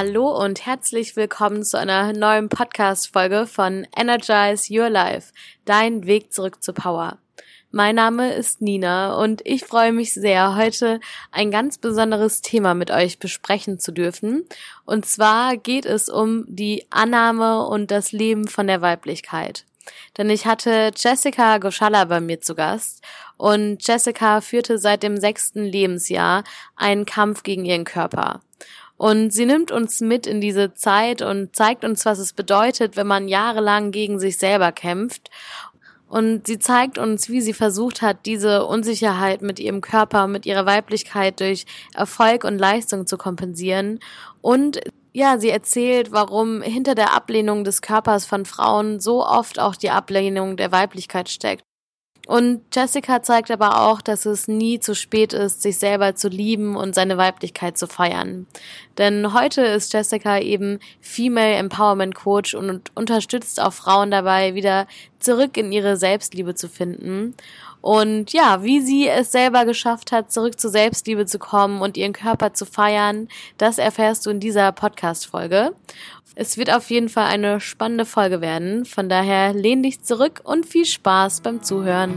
Hallo und herzlich willkommen zu einer neuen Podcast-Folge von Energize Your Life, dein Weg zurück zur Power. Mein Name ist Nina und ich freue mich sehr, heute ein ganz besonderes Thema mit euch besprechen zu dürfen. Und zwar geht es um die Annahme und das Leben von der Weiblichkeit. Denn ich hatte Jessica Goschalla bei mir zu Gast und Jessica führte seit dem sechsten Lebensjahr einen Kampf gegen ihren Körper. Und sie nimmt uns mit in diese Zeit und zeigt uns, was es bedeutet, wenn man jahrelang gegen sich selber kämpft. Und sie zeigt uns, wie sie versucht hat, diese Unsicherheit mit ihrem Körper, mit ihrer Weiblichkeit durch Erfolg und Leistung zu kompensieren. Und ja, sie erzählt, warum hinter der Ablehnung des Körpers von Frauen so oft auch die Ablehnung der Weiblichkeit steckt. Und Jessica zeigt aber auch, dass es nie zu spät ist, sich selber zu lieben und seine Weiblichkeit zu feiern. Denn heute ist Jessica eben Female Empowerment Coach und unterstützt auch Frauen dabei, wieder zurück in ihre Selbstliebe zu finden. Und ja, wie sie es selber geschafft hat, zurück zur Selbstliebe zu kommen und ihren Körper zu feiern, das erfährst du in dieser Podcast-Folge. Es wird auf jeden Fall eine spannende Folge werden. Von daher lehn dich zurück und viel Spaß beim Zuhören.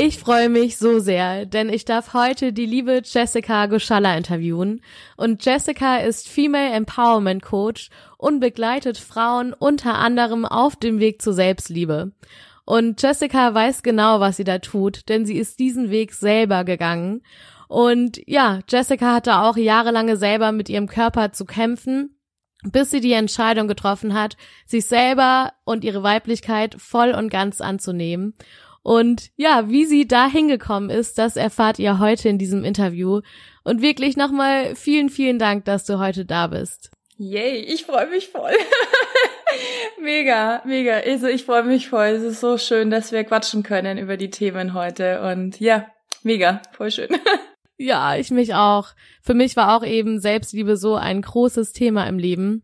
Ich freue mich so sehr, denn ich darf heute die liebe Jessica Goschalla interviewen. Und Jessica ist Female Empowerment Coach und begleitet Frauen unter anderem auf dem Weg zur Selbstliebe. Und Jessica weiß genau, was sie da tut, denn sie ist diesen Weg selber gegangen. Und ja, Jessica hatte auch jahrelange selber mit ihrem Körper zu kämpfen bis sie die Entscheidung getroffen hat, sich selber und ihre Weiblichkeit voll und ganz anzunehmen. Und ja, wie sie da hingekommen ist, das erfahrt ihr heute in diesem Interview. Und wirklich nochmal vielen, vielen Dank, dass du heute da bist. Yay, ich freue mich voll. mega, mega. Also ich freue mich voll. Es ist so schön, dass wir quatschen können über die Themen heute. Und ja, mega, voll schön. ja, ich mich auch. Für mich war auch eben Selbstliebe so ein großes Thema im Leben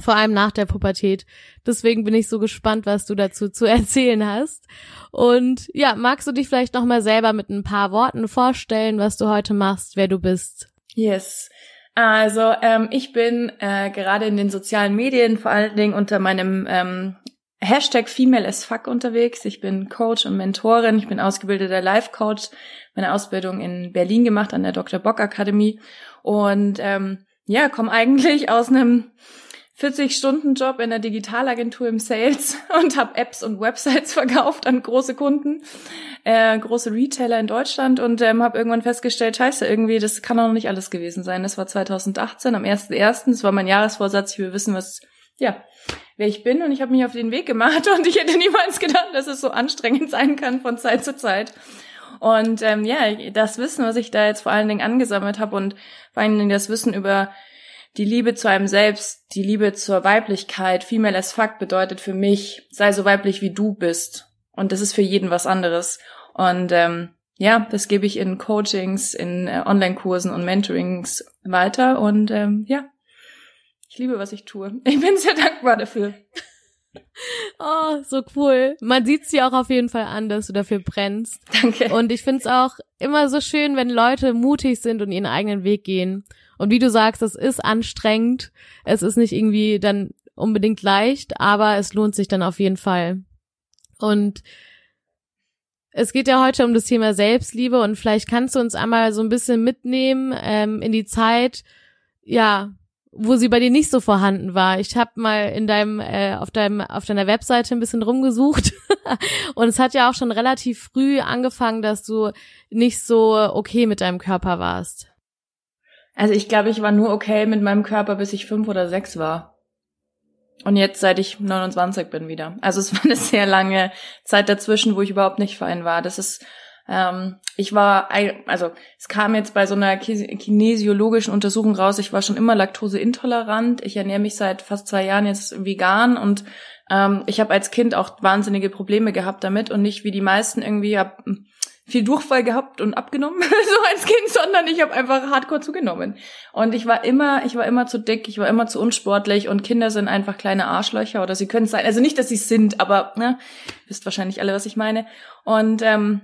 vor allem nach der Pubertät. Deswegen bin ich so gespannt, was du dazu zu erzählen hast. Und ja, magst du dich vielleicht noch mal selber mit ein paar Worten vorstellen, was du heute machst, wer du bist? Yes. Also ähm, ich bin äh, gerade in den sozialen Medien vor allen Dingen unter meinem ähm, Hashtag Female as Fuck unterwegs. Ich bin Coach und Mentorin. Ich bin ausgebildeter Life Coach. Meine Ausbildung in Berlin gemacht an der Dr. Bock Akademie und ähm, ja, komme eigentlich aus einem 40-Stunden-Job in der Digitalagentur im Sales und habe Apps und Websites verkauft an große Kunden, äh, große Retailer in Deutschland und ähm, habe irgendwann festgestellt, scheiße, irgendwie, das kann doch nicht alles gewesen sein. Das war 2018, am 1.1., das war mein Jahresvorsatz, ich will wissen, was, ja, wer ich bin und ich habe mich auf den Weg gemacht und ich hätte niemals gedacht, dass es so anstrengend sein kann von Zeit zu Zeit. Und ähm, ja, das Wissen, was ich da jetzt vor allen Dingen angesammelt habe und vor allen Dingen das Wissen über die Liebe zu einem selbst, die Liebe zur Weiblichkeit, female as fuck bedeutet für mich, sei so weiblich wie du bist. Und das ist für jeden was anderes. Und ähm, ja, das gebe ich in Coachings, in äh, Online-Kursen und Mentorings weiter. Und ähm, ja, ich liebe, was ich tue. Ich bin sehr dankbar dafür. Oh, so cool. Man sieht dir auch auf jeden Fall an, dass du dafür brennst. Danke. Und ich find's auch immer so schön, wenn Leute mutig sind und ihren eigenen Weg gehen. Und wie du sagst, es ist anstrengend. Es ist nicht irgendwie dann unbedingt leicht, aber es lohnt sich dann auf jeden Fall. Und es geht ja heute um das Thema Selbstliebe und vielleicht kannst du uns einmal so ein bisschen mitnehmen ähm, in die Zeit, ja, wo sie bei dir nicht so vorhanden war. Ich habe mal in deinem äh, auf deinem auf deiner Webseite ein bisschen rumgesucht und es hat ja auch schon relativ früh angefangen, dass du nicht so okay mit deinem Körper warst. Also ich glaube, ich war nur okay mit meinem Körper, bis ich fünf oder sechs war. Und jetzt, seit ich 29 bin wieder. Also es war eine sehr lange Zeit dazwischen, wo ich überhaupt nicht fein war. Das ist, ähm, ich war, also es kam jetzt bei so einer kinesiologischen Untersuchung raus, ich war schon immer laktoseintolerant. Ich ernähre mich seit fast zwei Jahren jetzt vegan und ähm, ich habe als Kind auch wahnsinnige Probleme gehabt damit und nicht wie die meisten irgendwie hab viel Durchfall gehabt und abgenommen, so als Kind, sondern ich habe einfach hardcore zugenommen. Und ich war immer, ich war immer zu dick, ich war immer zu unsportlich und Kinder sind einfach kleine Arschlöcher oder sie können sein. Also nicht, dass sie sind, aber ne, wisst wahrscheinlich alle, was ich meine. Und ähm,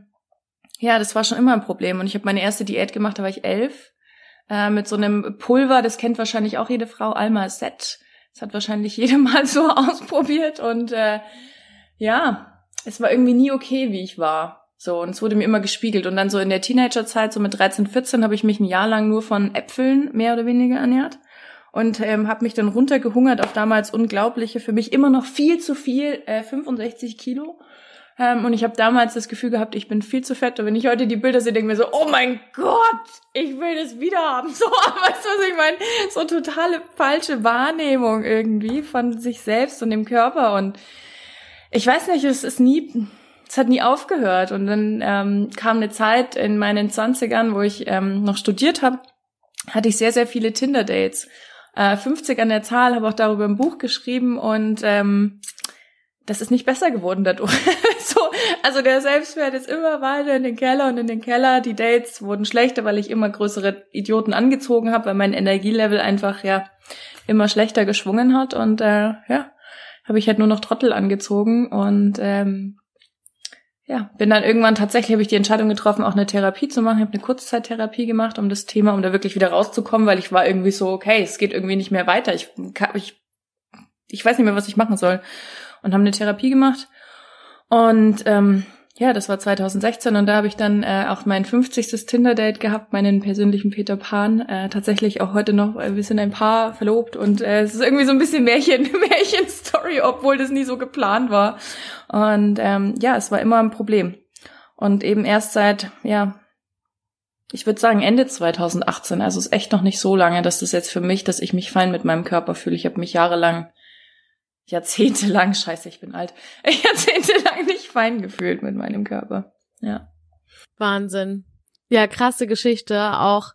ja, das war schon immer ein Problem. Und ich habe meine erste Diät gemacht, da war ich elf, äh, mit so einem Pulver, das kennt wahrscheinlich auch jede Frau, Alma Set. Das hat wahrscheinlich jede mal so ausprobiert und äh, ja, es war irgendwie nie okay, wie ich war. So, und es wurde mir immer gespiegelt. Und dann so in der Teenagerzeit, so mit 13, 14, habe ich mich ein Jahr lang nur von Äpfeln mehr oder weniger ernährt. Und ähm, habe mich dann runtergehungert auf damals unglaubliche, für mich immer noch viel zu viel, äh, 65 Kilo. Ähm, und ich habe damals das Gefühl gehabt, ich bin viel zu fett. Und wenn ich heute die Bilder sehe, denke ich mir so, oh mein Gott, ich will das wieder haben. So, weißt du, was ich meine? So totale falsche Wahrnehmung irgendwie von sich selbst und dem Körper. Und ich weiß nicht, es ist nie es hat nie aufgehört. Und dann ähm, kam eine Zeit in meinen Zwanzigern, wo ich ähm, noch studiert habe, hatte ich sehr, sehr viele Tinder-Dates. Äh, 50 an der Zahl, habe auch darüber ein Buch geschrieben und ähm, das ist nicht besser geworden dadurch. so, also der Selbstwert ist immer weiter in den Keller und in den Keller. Die Dates wurden schlechter, weil ich immer größere Idioten angezogen habe, weil mein Energielevel einfach ja immer schlechter geschwungen hat und äh, ja, habe ich halt nur noch Trottel angezogen und ähm, ja, bin dann irgendwann tatsächlich habe ich die Entscheidung getroffen, auch eine Therapie zu machen. Ich habe eine Kurzzeittherapie gemacht, um das Thema, um da wirklich wieder rauszukommen, weil ich war irgendwie so, okay, es geht irgendwie nicht mehr weiter. Ich ich, ich weiß nicht mehr, was ich machen soll. Und haben eine Therapie gemacht. Und ähm, ja, das war 2016 und da habe ich dann äh, auch mein 50. Tinder-Date gehabt, meinen persönlichen Peter Pan. Äh, tatsächlich auch heute noch, äh, wir sind ein Paar verlobt und äh, es ist irgendwie so ein bisschen Märchen, Märchen-Story, obwohl das nie so geplant war. Und ähm, ja, es war immer ein Problem. Und eben erst seit, ja, ich würde sagen Ende 2018, also es ist echt noch nicht so lange, dass das jetzt für mich, dass ich mich fein mit meinem Körper fühle. Ich habe mich jahrelang jahrzehntelang, scheiße, ich bin alt, jahrzehntelang nicht fein gefühlt mit meinem Körper. Ja. Wahnsinn. Ja, krasse Geschichte. Auch,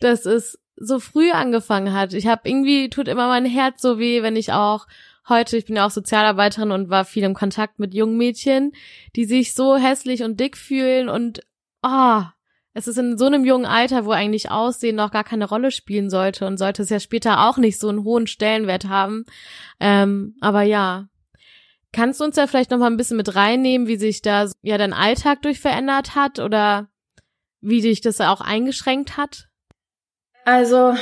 dass es so früh angefangen hat. Ich habe irgendwie, tut immer mein Herz so weh, wenn ich auch heute, ich bin ja auch Sozialarbeiterin und war viel im Kontakt mit jungen Mädchen, die sich so hässlich und dick fühlen und, ah, oh, es ist in so einem jungen Alter, wo eigentlich Aussehen noch gar keine Rolle spielen sollte und sollte es ja später auch nicht so einen hohen Stellenwert haben. Ähm, aber ja. Kannst du uns ja vielleicht noch mal ein bisschen mit reinnehmen, wie sich da ja dein Alltag durch verändert hat oder wie dich das auch eingeschränkt hat? Also,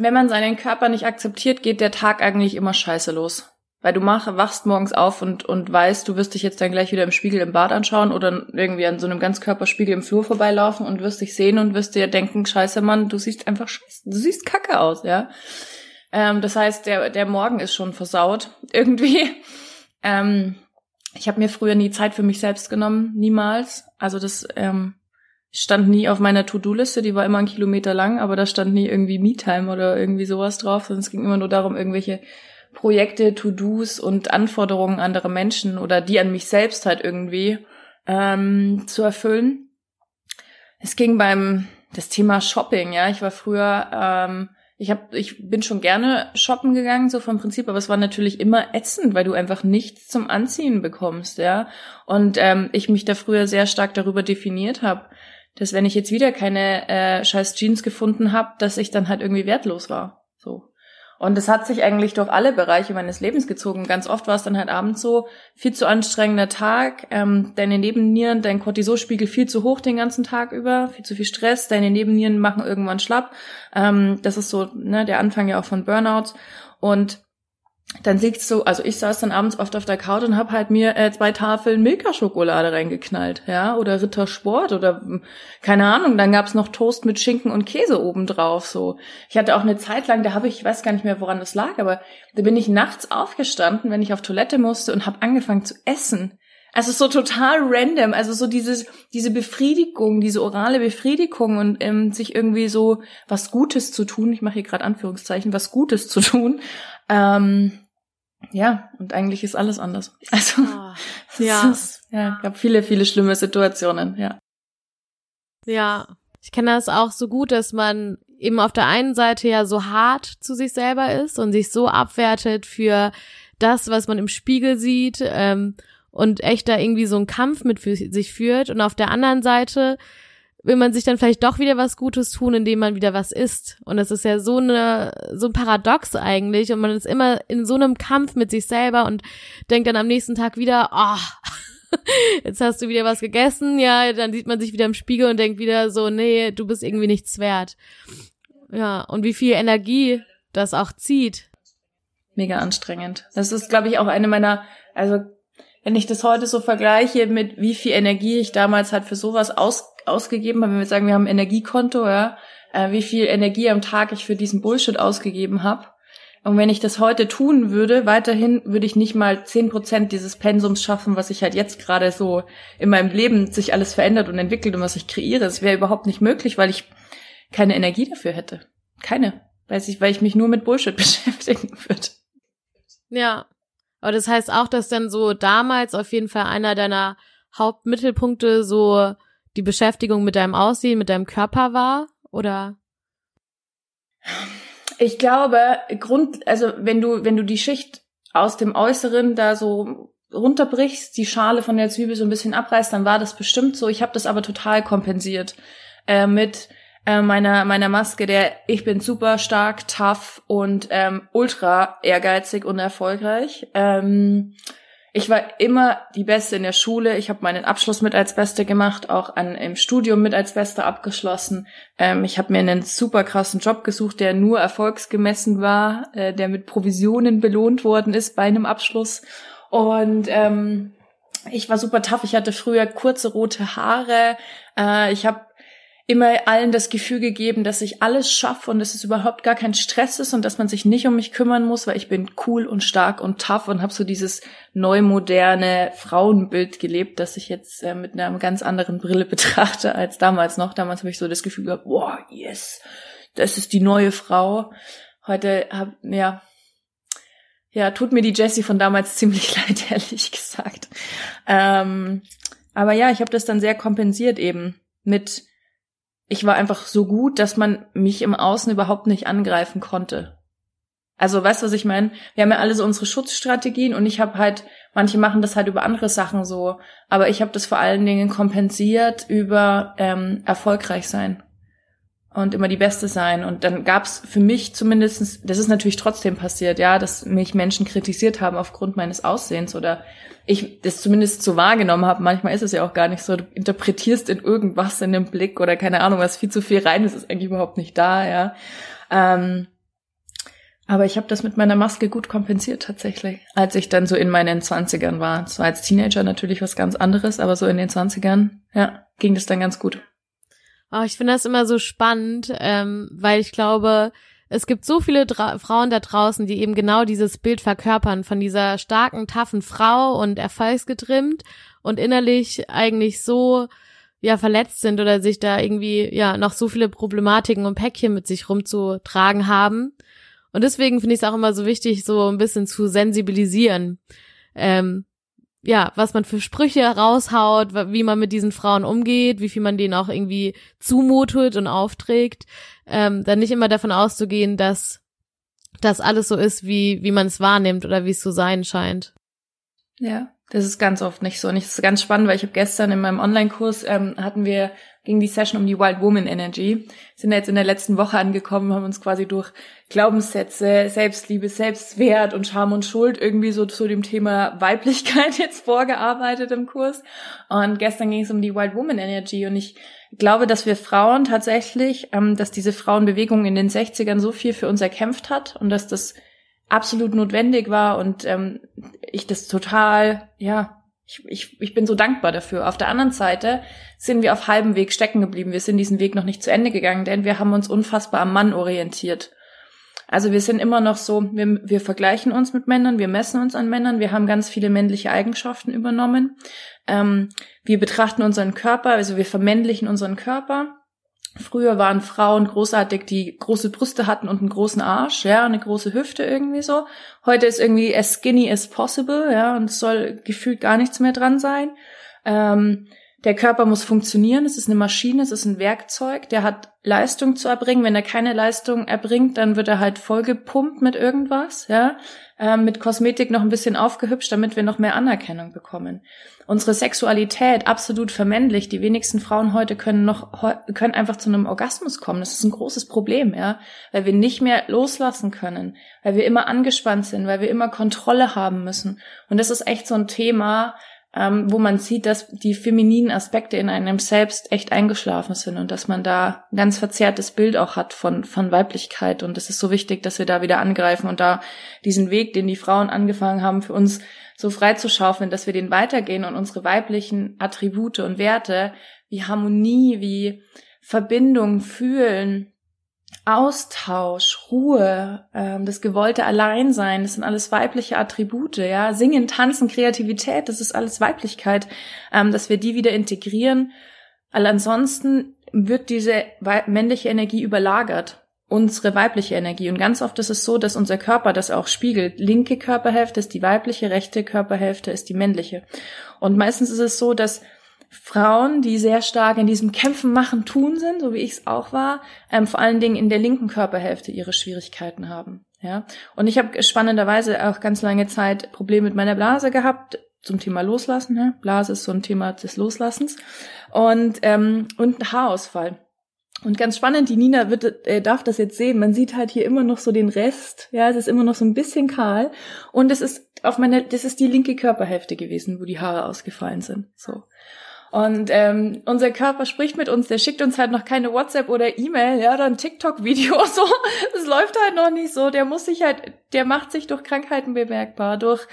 wenn man seinen Körper nicht akzeptiert, geht der Tag eigentlich immer scheiße los. Weil du mach, wachst morgens auf und, und weißt, du wirst dich jetzt dann gleich wieder im Spiegel im Bad anschauen oder irgendwie an so einem Ganzkörperspiegel im Flur vorbeilaufen und wirst dich sehen und wirst dir denken, scheiße Mann, du siehst einfach scheiße, du siehst kacke aus, ja. Ähm, das heißt, der, der Morgen ist schon versaut irgendwie. Ähm, ich habe mir früher nie Zeit für mich selbst genommen, niemals. Also das ähm, stand nie auf meiner To-Do-Liste, die war immer ein Kilometer lang, aber da stand nie irgendwie Me-Time oder irgendwie sowas drauf, sondern es ging immer nur darum, irgendwelche Projekte, To-Dos und Anforderungen anderer Menschen oder die an mich selbst halt irgendwie ähm, zu erfüllen. Es ging beim das Thema Shopping, ja. Ich war früher, ähm, ich hab, ich bin schon gerne shoppen gegangen, so vom Prinzip, aber es war natürlich immer ätzend, weil du einfach nichts zum Anziehen bekommst, ja. Und ähm, ich mich da früher sehr stark darüber definiert habe, dass wenn ich jetzt wieder keine äh, scheiß Jeans gefunden habe, dass ich dann halt irgendwie wertlos war. So. Und es hat sich eigentlich durch alle Bereiche meines Lebens gezogen. Ganz oft war es dann halt abends so, viel zu anstrengender Tag, ähm, deine Nebennieren, dein Cortisolspiegel viel zu hoch den ganzen Tag über, viel zu viel Stress, deine Nebennieren machen irgendwann schlapp. Ähm, das ist so ne, der Anfang ja auch von Burnouts. Und dann siehst du, also ich saß dann abends oft auf der Couch und hab halt mir äh, zwei Tafeln Milka-Schokolade reingeknallt, ja, oder Rittersport oder hm, keine Ahnung, dann gab's noch Toast mit Schinken und Käse obendrauf, so. Ich hatte auch eine Zeit lang, da habe ich, ich weiß gar nicht mehr, woran das lag, aber da bin ich nachts aufgestanden, wenn ich auf Toilette musste und habe angefangen zu essen. Also so total random, also so dieses, diese Befriedigung, diese orale Befriedigung und ähm, sich irgendwie so was Gutes zu tun, ich mache hier gerade Anführungszeichen, was Gutes zu tun, ähm, ja, und eigentlich ist alles anders. Also oh, ja, ist, ja, gab viele, viele schlimme Situationen, ja. Ja, ich kenne das auch so gut, dass man eben auf der einen Seite ja so hart zu sich selber ist und sich so abwertet für das, was man im Spiegel sieht ähm, und echt da irgendwie so einen Kampf mit sich führt und auf der anderen Seite will man sich dann vielleicht doch wieder was Gutes tun, indem man wieder was isst. Und das ist ja so eine, so ein Paradox eigentlich. Und man ist immer in so einem Kampf mit sich selber und denkt dann am nächsten Tag wieder, oh, jetzt hast du wieder was gegessen. Ja, dann sieht man sich wieder im Spiegel und denkt wieder so, nee, du bist irgendwie nichts wert. Ja, und wie viel Energie das auch zieht. Mega anstrengend. Das ist, glaube ich, auch eine meiner, also wenn ich das heute so vergleiche mit wie viel Energie ich damals halt für sowas aus, ausgegeben habe, wenn wir sagen, wir haben ein Energiekonto, ja, äh, wie viel Energie am Tag ich für diesen Bullshit ausgegeben habe. Und wenn ich das heute tun würde, weiterhin würde ich nicht mal zehn Prozent dieses Pensums schaffen, was ich halt jetzt gerade so in meinem Leben sich alles verändert und entwickelt und was ich kreiere. Es wäre überhaupt nicht möglich, weil ich keine Energie dafür hätte. Keine. Weil ich, weil ich mich nur mit Bullshit beschäftigen würde. Ja, aber das heißt auch, dass dann so damals auf jeden Fall einer deiner Hauptmittelpunkte so die Beschäftigung mit deinem Aussehen, mit deinem Körper war, oder? Ich glaube, Grund, also wenn du, wenn du die Schicht aus dem Äußeren da so runterbrichst, die Schale von der Zwiebel so ein bisschen abreißt, dann war das bestimmt so. Ich habe das aber total kompensiert äh, mit äh, meiner, meiner Maske, der ich bin super stark, tough und ähm, ultra ehrgeizig und erfolgreich. Ähm, ich war immer die Beste in der Schule. Ich habe meinen Abschluss mit als Beste gemacht, auch an, im Studium mit als Beste abgeschlossen. Ähm, ich habe mir einen super krassen Job gesucht, der nur erfolgsgemessen war, äh, der mit Provisionen belohnt worden ist bei einem Abschluss. Und ähm, ich war super tough. Ich hatte früher kurze rote Haare. Äh, ich habe immer allen das Gefühl gegeben, dass ich alles schaffe und dass es überhaupt gar kein Stress ist und dass man sich nicht um mich kümmern muss, weil ich bin cool und stark und tough und habe so dieses neu moderne Frauenbild gelebt, das ich jetzt äh, mit einer ganz anderen Brille betrachte als damals noch. Damals habe ich so das Gefühl gehabt, boah, yes, das ist die neue Frau. Heute hab, ja, ja, tut mir die Jessie von damals ziemlich leid, ehrlich gesagt. Ähm, aber ja, ich habe das dann sehr kompensiert eben mit ich war einfach so gut, dass man mich im Außen überhaupt nicht angreifen konnte. Also weißt du, was ich meine? Wir haben ja alle so unsere Schutzstrategien und ich habe halt, manche machen das halt über andere Sachen so, aber ich habe das vor allen Dingen kompensiert über ähm, erfolgreich sein und immer die Beste sein. Und dann gab's für mich zumindestens, das ist natürlich trotzdem passiert, ja, dass mich Menschen kritisiert haben aufgrund meines Aussehens oder ich das zumindest so wahrgenommen habe. Manchmal ist es ja auch gar nicht so. Du interpretierst in irgendwas in dem Blick oder keine Ahnung, was viel zu viel rein ist, ist eigentlich überhaupt nicht da, ja. Ähm, aber ich habe das mit meiner Maske gut kompensiert tatsächlich, als ich dann so in meinen Zwanzigern war. Es war als Teenager natürlich was ganz anderes, aber so in den Zwanzigern, ja, ging das dann ganz gut. Oh, ich finde das immer so spannend, ähm, weil ich glaube, es gibt so viele Dra Frauen da draußen, die eben genau dieses Bild verkörpern von dieser starken, taffen Frau und erfolgsgetrimmt und innerlich eigentlich so ja verletzt sind oder sich da irgendwie ja noch so viele Problematiken und Päckchen mit sich rumzutragen haben. Und deswegen finde ich es auch immer so wichtig, so ein bisschen zu sensibilisieren. Ähm, ja, was man für Sprüche raushaut, wie man mit diesen Frauen umgeht, wie viel man denen auch irgendwie zumutet und aufträgt, ähm, dann nicht immer davon auszugehen, dass das alles so ist, wie, wie man es wahrnimmt oder wie es zu sein scheint. Ja, das ist ganz oft nicht so. Und ich ist ganz spannend, weil ich habe gestern in meinem Online-Kurs ähm, hatten wir ging die Session um die Wild Woman Energy. Sind jetzt in der letzten Woche angekommen, haben uns quasi durch Glaubenssätze, Selbstliebe, Selbstwert und Scham und Schuld irgendwie so zu dem Thema Weiblichkeit jetzt vorgearbeitet im Kurs. Und gestern ging es um die Wild Woman Energy und ich glaube, dass wir Frauen tatsächlich, ähm, dass diese Frauenbewegung in den 60ern so viel für uns erkämpft hat und dass das absolut notwendig war und ähm, ich das total, ja, ich, ich, ich bin so dankbar dafür. Auf der anderen Seite sind wir auf halbem Weg stecken geblieben. Wir sind diesen Weg noch nicht zu Ende gegangen, denn wir haben uns unfassbar am Mann orientiert. Also wir sind immer noch so, wir, wir vergleichen uns mit Männern, wir messen uns an Männern, wir haben ganz viele männliche Eigenschaften übernommen. Ähm, wir betrachten unseren Körper, also wir vermännlichen unseren Körper Früher waren Frauen großartig, die große Brüste hatten und einen großen Arsch, ja, eine große Hüfte irgendwie so. Heute ist irgendwie as skinny as possible, ja, und es soll gefühlt gar nichts mehr dran sein. Ähm, Der Körper muss funktionieren, es ist eine Maschine, es ist ein Werkzeug, der hat Leistung zu erbringen. Wenn er keine Leistung erbringt, dann wird er halt vollgepumpt mit irgendwas, ja, ähm, mit Kosmetik noch ein bisschen aufgehübscht, damit wir noch mehr Anerkennung bekommen. Unsere Sexualität absolut vermännlich. Die wenigsten Frauen heute können noch können einfach zu einem Orgasmus kommen. Das ist ein großes Problem, ja, weil wir nicht mehr loslassen können, weil wir immer angespannt sind, weil wir immer Kontrolle haben müssen. Und das ist echt so ein Thema, ähm, wo man sieht, dass die femininen Aspekte in einem selbst echt eingeschlafen sind und dass man da ein ganz verzerrtes Bild auch hat von, von Weiblichkeit. Und es ist so wichtig, dass wir da wieder angreifen und da diesen Weg, den die Frauen angefangen haben, für uns so frei zu schaufeln, dass wir den weitergehen und unsere weiblichen Attribute und Werte wie Harmonie, wie Verbindung fühlen, Austausch, Ruhe, ähm, das gewollte Alleinsein, das sind alles weibliche Attribute, ja. Singen, Tanzen, Kreativität, das ist alles Weiblichkeit, ähm, dass wir die wieder integrieren. Weil ansonsten wird diese männliche Energie überlagert, unsere weibliche Energie. Und ganz oft ist es so, dass unser Körper das auch spiegelt. Linke Körperhälfte ist die weibliche, rechte Körperhälfte ist die männliche. Und meistens ist es so, dass Frauen, die sehr stark in diesem Kämpfen machen, tun sind, so wie ich es auch war, ähm, vor allen Dingen in der linken Körperhälfte ihre Schwierigkeiten haben. Ja, und ich habe spannenderweise auch ganz lange Zeit Probleme mit meiner Blase gehabt zum Thema Loslassen. Ja? Blase ist so ein Thema des Loslassens und ähm, und ein Haarausfall. Und ganz spannend, die Nina wird, äh, darf das jetzt sehen. Man sieht halt hier immer noch so den Rest. Ja, es ist immer noch so ein bisschen kahl. Und es ist auf meiner, das ist die linke Körperhälfte gewesen, wo die Haare ausgefallen sind. So. Und ähm, unser Körper spricht mit uns, der schickt uns halt noch keine WhatsApp oder E-Mail, ja, dann TikTok-Video, so. Das läuft halt noch nicht so. Der muss sich halt, der macht sich durch Krankheiten bemerkbar, durch,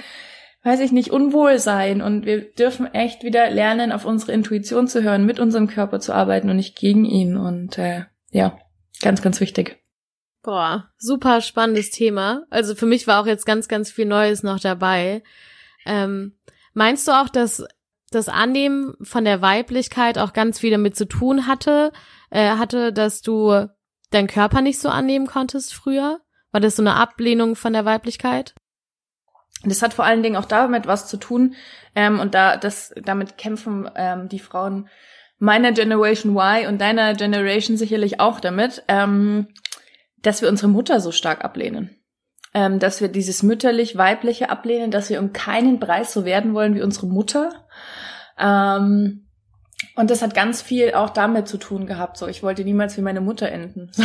weiß ich nicht, Unwohlsein. Und wir dürfen echt wieder lernen, auf unsere Intuition zu hören, mit unserem Körper zu arbeiten und nicht gegen ihn. Und äh, ja, ganz, ganz wichtig. Boah, super spannendes Thema. Also für mich war auch jetzt ganz, ganz viel Neues noch dabei. Ähm, meinst du auch, dass das Annehmen von der Weiblichkeit auch ganz viel damit zu tun hatte, äh, hatte, dass du deinen Körper nicht so annehmen konntest früher? War das so eine Ablehnung von der Weiblichkeit? Das hat vor allen Dingen auch damit was zu tun, ähm, und da das damit kämpfen ähm, die Frauen meiner Generation Y und deiner Generation sicherlich auch damit, ähm, dass wir unsere Mutter so stark ablehnen ähm, dass wir dieses mütterlich-weibliche ablehnen, dass wir um keinen Preis so werden wollen wie unsere Mutter. Ähm, und das hat ganz viel auch damit zu tun gehabt. So, ich wollte niemals wie meine Mutter enden.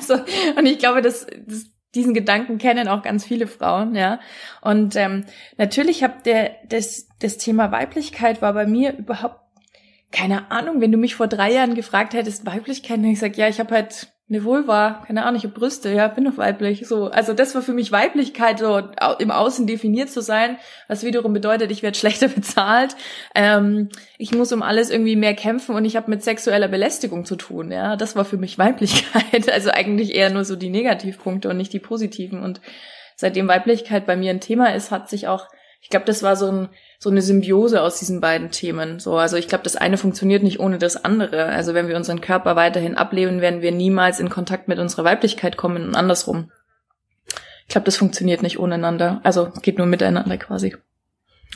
So, also, und ich glaube, dass, dass diesen Gedanken kennen auch ganz viele Frauen, ja. Und ähm, natürlich habe der das das Thema Weiblichkeit war bei mir überhaupt keine Ahnung. Wenn du mich vor drei Jahren gefragt hättest Weiblichkeit, dann hätte ich gesagt, ja, ich habe halt eine Vulva, keine Ahnung, ich habe Brüste, ja, bin doch weiblich. So, also das war für mich Weiblichkeit, so im Außen definiert zu sein, was wiederum bedeutet, ich werde schlechter bezahlt. Ähm, ich muss um alles irgendwie mehr kämpfen und ich habe mit sexueller Belästigung zu tun. Ja, das war für mich Weiblichkeit. Also eigentlich eher nur so die Negativpunkte und nicht die positiven. Und seitdem Weiblichkeit bei mir ein Thema ist, hat sich auch, ich glaube, das war so ein so eine Symbiose aus diesen beiden Themen. So, also ich glaube, das eine funktioniert nicht ohne das andere. Also wenn wir unseren Körper weiterhin ablehnen, werden wir niemals in Kontakt mit unserer Weiblichkeit kommen und andersrum. Ich glaube, das funktioniert nicht ohneinander. Also geht nur miteinander quasi.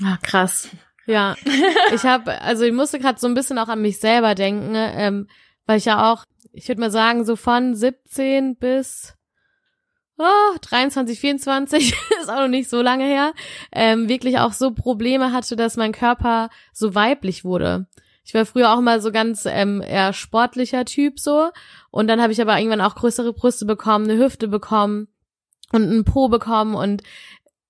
Ah, krass. Ja, ich habe, also ich musste gerade so ein bisschen auch an mich selber denken, ähm, weil ich ja auch, ich würde mal sagen, so von 17 bis oh, 23, 24, ist auch noch nicht so lange her, ähm, wirklich auch so Probleme hatte, dass mein Körper so weiblich wurde. Ich war früher auch mal so ganz ähm, eher sportlicher Typ so und dann habe ich aber irgendwann auch größere Brüste bekommen, eine Hüfte bekommen und einen Po bekommen und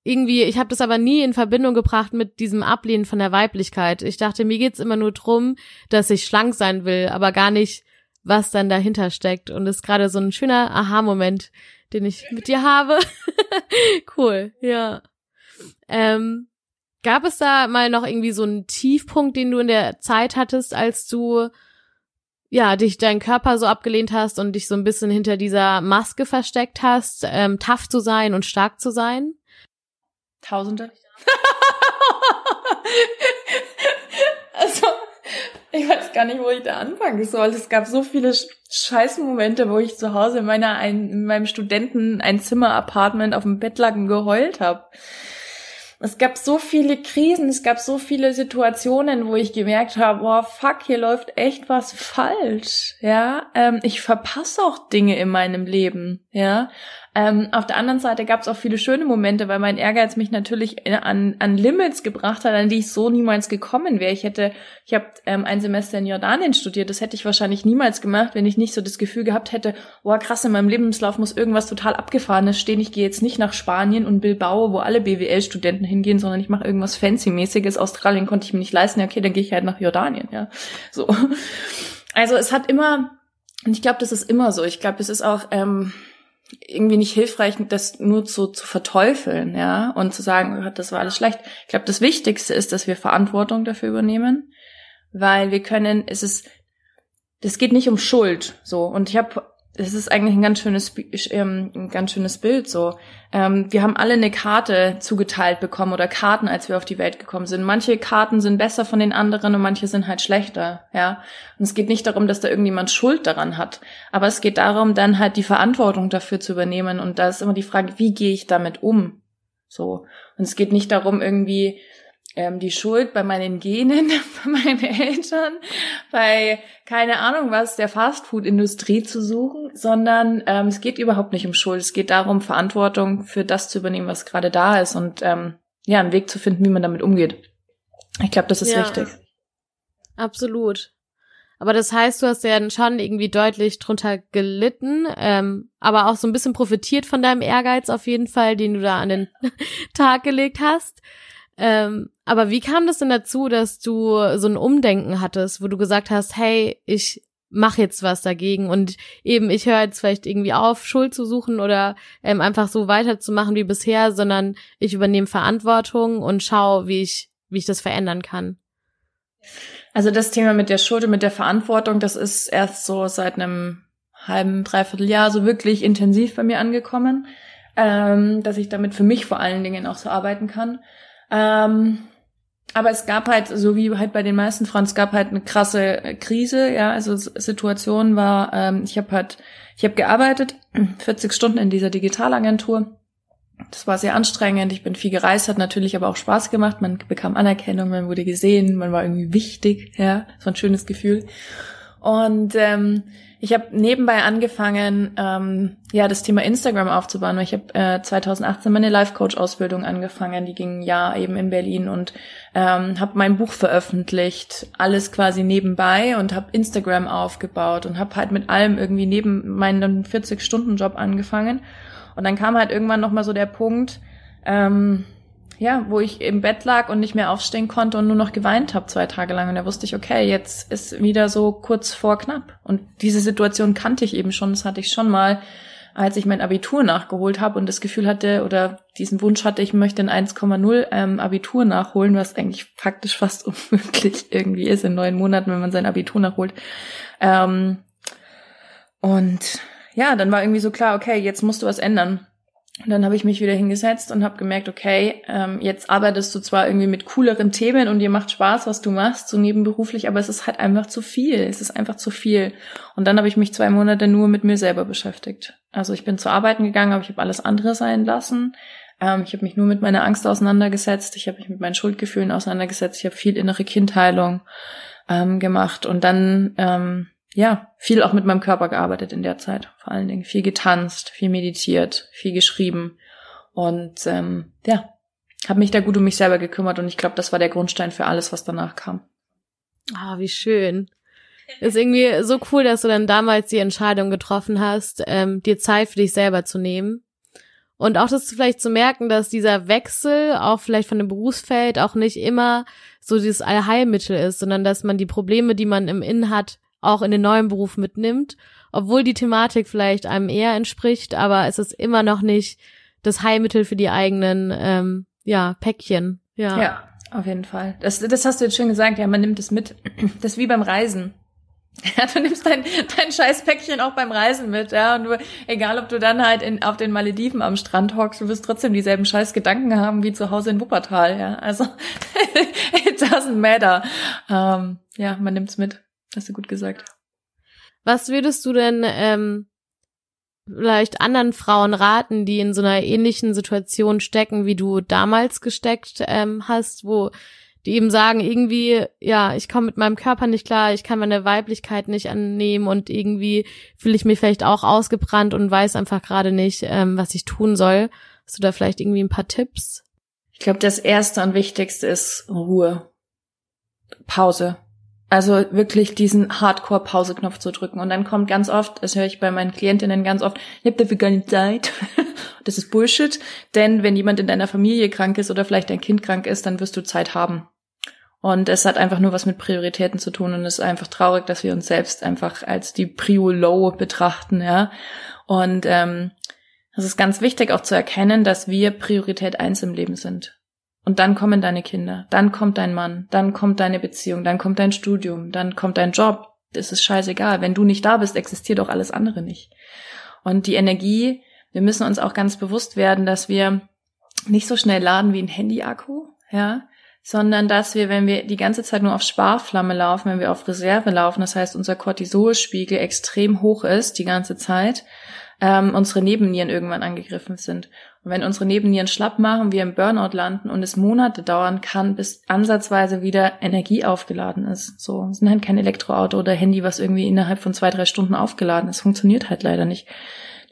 irgendwie, ich habe das aber nie in Verbindung gebracht mit diesem Ablehnen von der Weiblichkeit. Ich dachte, mir geht's immer nur drum, dass ich schlank sein will, aber gar nicht, was dann dahinter steckt. Und ist gerade so ein schöner Aha-Moment, den ich mit dir habe. cool, ja. Ähm, gab es da mal noch irgendwie so einen Tiefpunkt, den du in der Zeit hattest, als du ja dich deinen Körper so abgelehnt hast und dich so ein bisschen hinter dieser Maske versteckt hast, ähm, tough zu sein und stark zu sein? Tausende. also ich weiß gar nicht, wo ich da anfangen soll. Es gab so viele Scheißmomente, wo ich zu Hause in meiner ein, in meinem Studenten ein Zimmer Apartment auf dem Bett lag und geheult habe. es gab so viele Krisen, es gab so viele Situationen, wo ich gemerkt habe, boah, fuck, hier läuft echt was falsch, ja. Ähm, ich verpasse auch Dinge in meinem Leben, ja. Ähm, auf der anderen Seite gab es auch viele schöne Momente, weil mein Ehrgeiz mich natürlich an, an Limits gebracht hat, an die ich so niemals gekommen wäre. Ich hätte, ich habe ähm, ein Semester in Jordanien studiert, das hätte ich wahrscheinlich niemals gemacht, wenn ich nicht so das Gefühl gehabt hätte, boah, krass, in meinem Lebenslauf muss irgendwas total abgefahrenes stehen. Ich gehe jetzt nicht nach Spanien und Bilbao, wo alle BWL-Studenten hingehen, sondern ich mache irgendwas Fancy-mäßiges. Australien konnte ich mir nicht leisten, ja, okay, dann gehe ich halt nach Jordanien, ja. So. Also es hat immer, und ich glaube, das ist immer so. Ich glaube, es ist auch, ähm, irgendwie nicht hilfreich, das nur so zu verteufeln, ja, und zu sagen, oh das war alles schlecht. Ich glaube, das Wichtigste ist, dass wir Verantwortung dafür übernehmen, weil wir können, es ist, das geht nicht um Schuld, so. Und ich habe es ist eigentlich ein ganz schönes, ähm, ein ganz schönes Bild so. Ähm, wir haben alle eine Karte zugeteilt bekommen oder Karten, als wir auf die Welt gekommen sind. Manche Karten sind besser von den anderen und manche sind halt schlechter, ja. Und es geht nicht darum, dass da irgendjemand Schuld daran hat, aber es geht darum, dann halt die Verantwortung dafür zu übernehmen. Und da ist immer die Frage, wie gehe ich damit um? So. Und es geht nicht darum, irgendwie ähm, die Schuld bei meinen Genen, bei meinen Eltern, bei keine Ahnung was der Fastfood-Industrie zu suchen, sondern ähm, es geht überhaupt nicht um Schuld. Es geht darum, Verantwortung für das zu übernehmen, was gerade da ist und ähm, ja, einen Weg zu finden, wie man damit umgeht. Ich glaube, das ist ja, wichtig. Absolut. Aber das heißt, du hast ja dann schon irgendwie deutlich drunter gelitten, ähm, aber auch so ein bisschen profitiert von deinem Ehrgeiz auf jeden Fall, den du da an den Tag gelegt hast. Ähm, aber wie kam das denn dazu, dass du so ein Umdenken hattest, wo du gesagt hast, hey, ich mach jetzt was dagegen und eben ich höre jetzt vielleicht irgendwie auf, Schuld zu suchen oder ähm, einfach so weiterzumachen wie bisher, sondern ich übernehme Verantwortung und schaue, wie ich wie ich das verändern kann. Also das Thema mit der Schuld und mit der Verantwortung, das ist erst so seit einem halben, dreiviertel Jahr so wirklich intensiv bei mir angekommen, ähm, dass ich damit für mich vor allen Dingen auch so arbeiten kann. Ähm, aber es gab halt, so wie halt bei den meisten Frauen, es gab halt eine krasse Krise, ja, also Situation war, ähm, ich habe halt, ich habe gearbeitet, 40 Stunden in dieser Digitalagentur. Das war sehr anstrengend, ich bin viel gereist, hat natürlich aber auch Spaß gemacht, man bekam Anerkennung, man wurde gesehen, man war irgendwie wichtig, ja, war ein schönes Gefühl. Und ähm, ich habe nebenbei angefangen, ähm, ja, das Thema Instagram aufzubauen. Ich habe äh, 2018 meine Life-Coach-Ausbildung angefangen, die ging ja eben in Berlin und ähm, habe mein Buch veröffentlicht, alles quasi nebenbei und habe Instagram aufgebaut und habe halt mit allem irgendwie neben meinem 40-Stunden-Job angefangen. Und dann kam halt irgendwann noch mal so der Punkt, ähm, ja, wo ich im Bett lag und nicht mehr aufstehen konnte und nur noch geweint habe zwei Tage lang. Und da wusste ich, okay, jetzt ist wieder so kurz vor knapp. Und diese Situation kannte ich eben schon, das hatte ich schon mal, als ich mein Abitur nachgeholt habe und das Gefühl hatte oder diesen Wunsch hatte, ich möchte ein 1,0 ähm, Abitur nachholen, was eigentlich faktisch fast unmöglich irgendwie ist in neun Monaten, wenn man sein Abitur nachholt. Ähm, und ja, dann war irgendwie so klar, okay, jetzt musst du was ändern. Und dann habe ich mich wieder hingesetzt und habe gemerkt, okay, ähm, jetzt arbeitest du zwar irgendwie mit cooleren Themen und dir macht Spaß, was du machst, so nebenberuflich, aber es ist halt einfach zu viel. Es ist einfach zu viel. Und dann habe ich mich zwei Monate nur mit mir selber beschäftigt. Also ich bin zu arbeiten gegangen, aber ich habe alles andere sein lassen. Ähm, ich habe mich nur mit meiner Angst auseinandergesetzt. Ich habe mich mit meinen Schuldgefühlen auseinandergesetzt. Ich habe viel innere Kindheilung ähm, gemacht. Und dann ähm, ja, viel auch mit meinem Körper gearbeitet in der Zeit. Vor allen Dingen viel getanzt, viel meditiert, viel geschrieben. Und ähm, ja, habe mich da gut um mich selber gekümmert und ich glaube, das war der Grundstein für alles, was danach kam. Ah, wie schön. Ist irgendwie so cool, dass du dann damals die Entscheidung getroffen hast, ähm, dir Zeit für dich selber zu nehmen. Und auch das vielleicht zu merken, dass dieser Wechsel auch vielleicht von dem Berufsfeld auch nicht immer so dieses Allheilmittel ist, sondern dass man die Probleme, die man im Innen hat, auch in den neuen Beruf mitnimmt, obwohl die Thematik vielleicht einem eher entspricht, aber es ist immer noch nicht das Heilmittel für die eigenen ähm, ja Päckchen. Ja. ja, auf jeden Fall. Das, das hast du jetzt schon gesagt. Ja, man nimmt es mit. Das ist wie beim Reisen. Ja, du nimmst dein, dein scheiß Päckchen auch beim Reisen mit, ja. Und du, egal ob du dann halt in, auf den Malediven am Strand hockst, du wirst trotzdem dieselben scheiß Gedanken haben wie zu Hause in Wuppertal, ja. Also, it doesn't matter. Ähm, ja, man nimmt's mit. Hast du gut gesagt. Was würdest du denn ähm, vielleicht anderen Frauen raten, die in so einer ähnlichen Situation stecken, wie du damals gesteckt ähm, hast, wo die eben sagen, irgendwie, ja, ich komme mit meinem Körper nicht klar, ich kann meine Weiblichkeit nicht annehmen und irgendwie fühle ich mich vielleicht auch ausgebrannt und weiß einfach gerade nicht, ähm, was ich tun soll. Hast du da vielleicht irgendwie ein paar Tipps? Ich glaube, das erste und wichtigste ist Ruhe. Pause. Also wirklich diesen Hardcore-Pause-Knopf zu drücken. Und dann kommt ganz oft, das höre ich bei meinen Klientinnen ganz oft, ich habe dafür nicht Zeit. das ist Bullshit. Denn wenn jemand in deiner Familie krank ist oder vielleicht dein Kind krank ist, dann wirst du Zeit haben. Und es hat einfach nur was mit Prioritäten zu tun und es ist einfach traurig, dass wir uns selbst einfach als die Prio Low betrachten, ja. Und ähm, es ist ganz wichtig auch zu erkennen, dass wir Priorität eins im Leben sind. Und dann kommen deine Kinder, dann kommt dein Mann, dann kommt deine Beziehung, dann kommt dein Studium, dann kommt dein Job. Das ist scheißegal. Wenn du nicht da bist, existiert auch alles andere nicht. Und die Energie, wir müssen uns auch ganz bewusst werden, dass wir nicht so schnell laden wie ein Handy-Akku, ja, sondern dass wir, wenn wir die ganze Zeit nur auf Sparflamme laufen, wenn wir auf Reserve laufen, das heißt unser Cortisolspiegel extrem hoch ist die ganze Zeit, ähm, unsere Nebennieren irgendwann angegriffen sind. Wenn unsere Nebennieren schlapp machen, wir im Burnout landen und es Monate dauern kann, bis ansatzweise wieder Energie aufgeladen ist. So, es sind halt kein Elektroauto oder Handy, was irgendwie innerhalb von zwei, drei Stunden aufgeladen ist. Funktioniert halt leider nicht.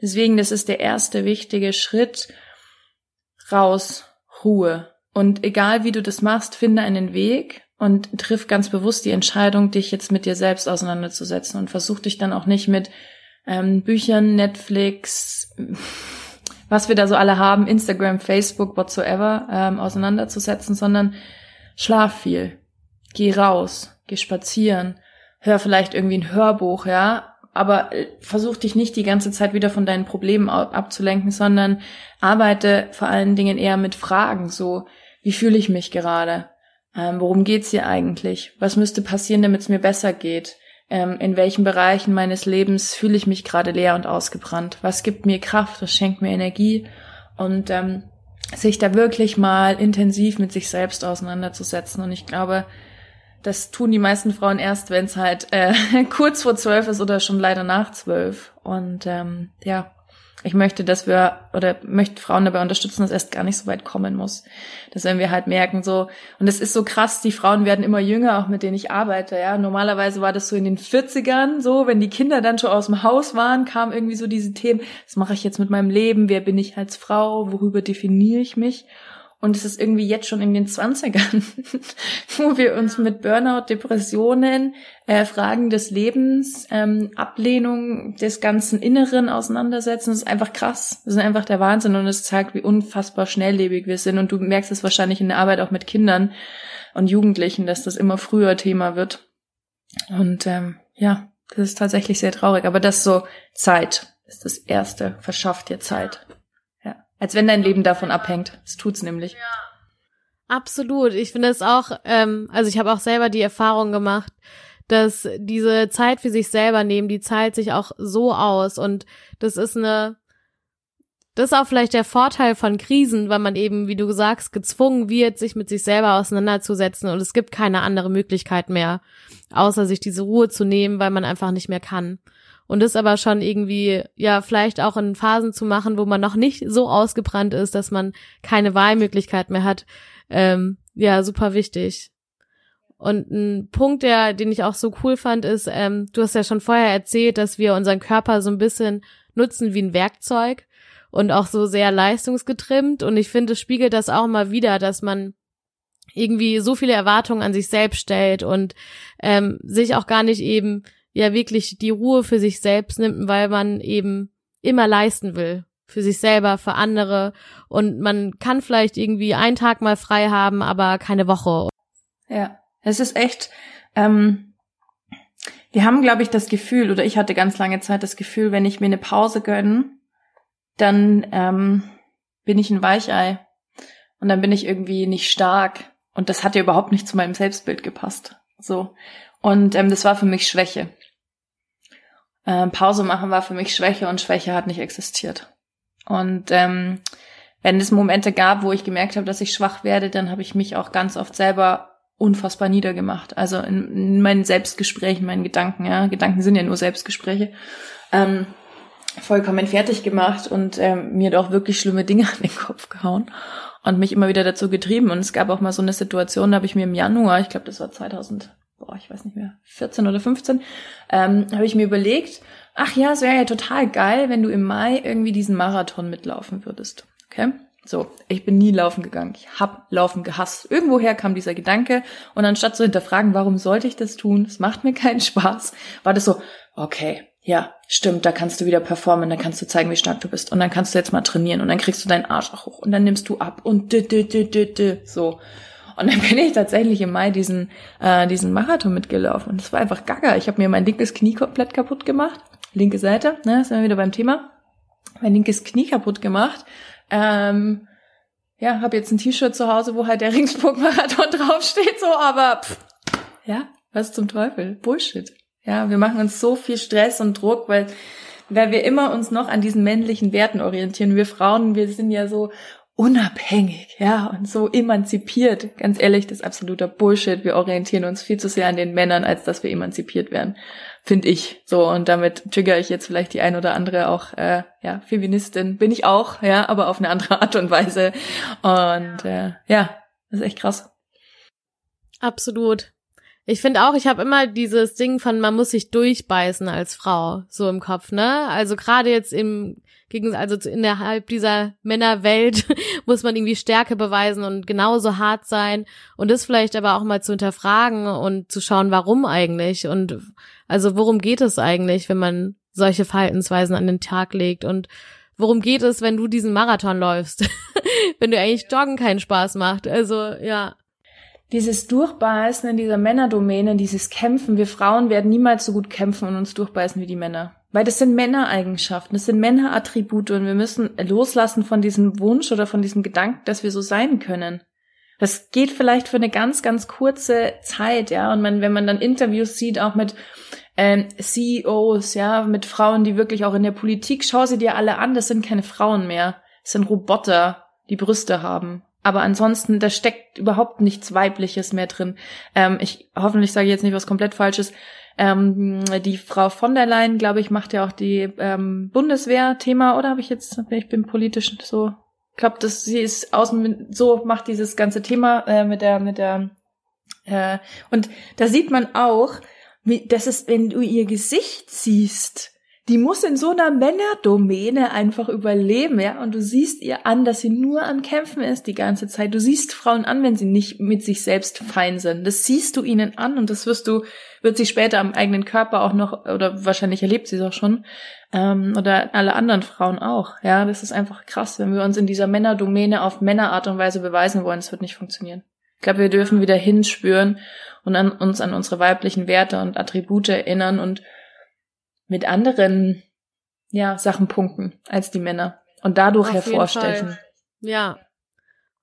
Deswegen, das ist der erste wichtige Schritt. Raus, Ruhe. Und egal wie du das machst, finde einen Weg und triff ganz bewusst die Entscheidung, dich jetzt mit dir selbst auseinanderzusetzen und versuch dich dann auch nicht mit ähm, Büchern, Netflix, was wir da so alle haben, Instagram, Facebook, whatsoever, ähm, auseinanderzusetzen, sondern schlaf viel, geh raus, geh spazieren, hör vielleicht irgendwie ein Hörbuch, ja, aber äh, versuch dich nicht die ganze Zeit wieder von deinen Problemen abzulenken, sondern arbeite vor allen Dingen eher mit Fragen, so, wie fühle ich mich gerade? Ähm, worum geht's hier eigentlich? Was müsste passieren, damit es mir besser geht? Ähm, in welchen Bereichen meines Lebens fühle ich mich gerade leer und ausgebrannt, was gibt mir Kraft, was schenkt mir Energie und ähm, sich da wirklich mal intensiv mit sich selbst auseinanderzusetzen. Und ich glaube, das tun die meisten Frauen erst, wenn es halt äh, kurz vor zwölf ist oder schon leider nach zwölf. Und ähm, ja, ich möchte, dass wir oder möchte Frauen dabei unterstützen, dass erst gar nicht so weit kommen muss. Dass wenn wir halt merken, so, und es ist so krass, die Frauen werden immer jünger, auch mit denen ich arbeite, ja. Normalerweise war das so in den 40ern, so, wenn die Kinder dann schon aus dem Haus waren, kam irgendwie so diese Themen, was mache ich jetzt mit meinem Leben, wer bin ich als Frau, worüber definiere ich mich? Und es ist irgendwie jetzt schon in den Zwanzigern, wo wir uns mit Burnout, Depressionen, äh, Fragen des Lebens, ähm, Ablehnung des ganzen Inneren auseinandersetzen. Das ist einfach krass. Das ist einfach der Wahnsinn und es zeigt, wie unfassbar schnelllebig wir sind. Und du merkst es wahrscheinlich in der Arbeit auch mit Kindern und Jugendlichen, dass das immer früher Thema wird. Und ähm, ja, das ist tatsächlich sehr traurig. Aber das so Zeit ist das Erste. Verschafft dir Zeit. Als wenn dein Leben davon abhängt. Das tut's nämlich. Absolut. Ich finde es auch, ähm, also ich habe auch selber die Erfahrung gemacht, dass diese Zeit für sich selber nehmen, die zahlt sich auch so aus. Und das ist eine, das ist auch vielleicht der Vorteil von Krisen, weil man eben, wie du sagst, gezwungen wird, sich mit sich selber auseinanderzusetzen und es gibt keine andere Möglichkeit mehr, außer sich diese Ruhe zu nehmen, weil man einfach nicht mehr kann. Und das aber schon irgendwie, ja, vielleicht auch in Phasen zu machen, wo man noch nicht so ausgebrannt ist, dass man keine Wahlmöglichkeit mehr hat, ähm, ja, super wichtig. Und ein Punkt, der, den ich auch so cool fand, ist, ähm, du hast ja schon vorher erzählt, dass wir unseren Körper so ein bisschen nutzen wie ein Werkzeug und auch so sehr leistungsgetrimmt. Und ich finde, es spiegelt das auch mal wieder, dass man irgendwie so viele Erwartungen an sich selbst stellt und ähm, sich auch gar nicht eben ja wirklich die Ruhe für sich selbst nimmt, weil man eben immer leisten will. Für sich selber, für andere. Und man kann vielleicht irgendwie einen Tag mal frei haben, aber keine Woche. Ja, es ist echt, ähm, wir haben, glaube ich, das Gefühl, oder ich hatte ganz lange Zeit das Gefühl, wenn ich mir eine Pause gönne, dann ähm, bin ich ein Weichei. Und dann bin ich irgendwie nicht stark. Und das hat ja überhaupt nicht zu meinem Selbstbild gepasst. So. Und ähm, das war für mich Schwäche. Ähm, Pause machen war für mich Schwäche und Schwäche hat nicht existiert. Und ähm, wenn es Momente gab, wo ich gemerkt habe, dass ich schwach werde, dann habe ich mich auch ganz oft selber unfassbar niedergemacht. Also in, in meinen Selbstgesprächen, meinen Gedanken, ja. Gedanken sind ja nur Selbstgespräche. Ähm, vollkommen fertig gemacht und ähm, mir doch wirklich schlimme Dinge an den Kopf gehauen und mich immer wieder dazu getrieben. Und es gab auch mal so eine Situation, da habe ich mir im Januar, ich glaube, das war 2000, boah, ich weiß nicht mehr, 14 oder 15, ähm, habe ich mir überlegt, ach ja, es wäre ja total geil, wenn du im Mai irgendwie diesen Marathon mitlaufen würdest. Okay? So, ich bin nie laufen gegangen. Ich hab Laufen gehasst. Irgendwoher kam dieser Gedanke und anstatt zu hinterfragen, warum sollte ich das tun? Es macht mir keinen Spaß, war das so, okay, ja, stimmt, da kannst du wieder performen, da kannst du zeigen, wie stark du bist und dann kannst du jetzt mal trainieren und dann kriegst du deinen Arsch auch hoch und dann nimmst du ab und d -d -d -d -d so. Und dann bin ich tatsächlich im Mai diesen, äh, diesen Marathon mitgelaufen und es war einfach gaga. Ich habe mir mein linkes Knie komplett kaputt gemacht, linke Seite, ne, sind wir wieder beim Thema. Mein linkes Knie kaputt gemacht. Ähm, ja, habe jetzt ein T-Shirt zu Hause, wo halt der Ringsburg-Marathon draufsteht, so, aber pff, ja, was zum Teufel? Bullshit. Ja, wir machen uns so viel Stress und Druck, weil, weil wir immer uns noch an diesen männlichen Werten orientieren. Wir Frauen, wir sind ja so unabhängig, ja, und so emanzipiert. Ganz ehrlich, das ist absoluter Bullshit. Wir orientieren uns viel zu sehr an den Männern, als dass wir emanzipiert werden, finde ich. So, und damit trigger ich jetzt vielleicht die ein oder andere auch, äh, ja, Feministin bin ich auch, ja, aber auf eine andere Art und Weise. Und äh, ja, das ist echt krass. Absolut. Ich finde auch, ich habe immer dieses Ding von, man muss sich durchbeißen als Frau, so im Kopf, ne? Also gerade jetzt im gegen, also innerhalb dieser Männerwelt muss man irgendwie Stärke beweisen und genauso hart sein und das vielleicht aber auch mal zu hinterfragen und zu schauen, warum eigentlich und also worum geht es eigentlich, wenn man solche Verhaltensweisen an den Tag legt und worum geht es, wenn du diesen Marathon läufst, wenn du eigentlich Joggen keinen Spaß macht, also ja. Dieses Durchbeißen in dieser Männerdomäne, dieses Kämpfen, wir Frauen werden niemals so gut kämpfen und uns durchbeißen wie die Männer. Weil das sind Männereigenschaften, das sind Männerattribute und wir müssen loslassen von diesem Wunsch oder von diesem Gedanken, dass wir so sein können. Das geht vielleicht für eine ganz, ganz kurze Zeit, ja. Und man, wenn man dann Interviews sieht, auch mit ähm, CEOs, ja, mit Frauen, die wirklich auch in der Politik, schau sie dir alle an, das sind keine Frauen mehr. Das sind Roboter, die Brüste haben. Aber ansonsten, da steckt überhaupt nichts Weibliches mehr drin. Ähm, ich hoffentlich sage ich jetzt nicht was komplett Falsches. Ähm, die Frau von der Leyen, glaube ich, macht ja auch die ähm, Bundeswehr-Thema, oder? Habe ich jetzt, ich bin politisch so, ich glaube, dass sie ist außen so macht dieses ganze Thema äh, mit der mit der äh, und da sieht man auch, wie, dass es, wenn du ihr Gesicht siehst, die muss in so einer Männerdomäne einfach überleben, ja. Und du siehst ihr an, dass sie nur am Kämpfen ist die ganze Zeit. Du siehst Frauen an, wenn sie nicht mit sich selbst fein sind. Das siehst du ihnen an und das wirst du, wird sie später am eigenen Körper auch noch, oder wahrscheinlich erlebt sie es auch schon, ähm, oder alle anderen Frauen auch. Ja, das ist einfach krass, wenn wir uns in dieser Männerdomäne auf Männerart und Weise beweisen wollen, es wird nicht funktionieren. Ich glaube, wir dürfen wieder hinspüren und an uns an unsere weiblichen Werte und Attribute erinnern und mit anderen ja, Sachen punkten als die Männer und dadurch Auf hervorstechen. Ja.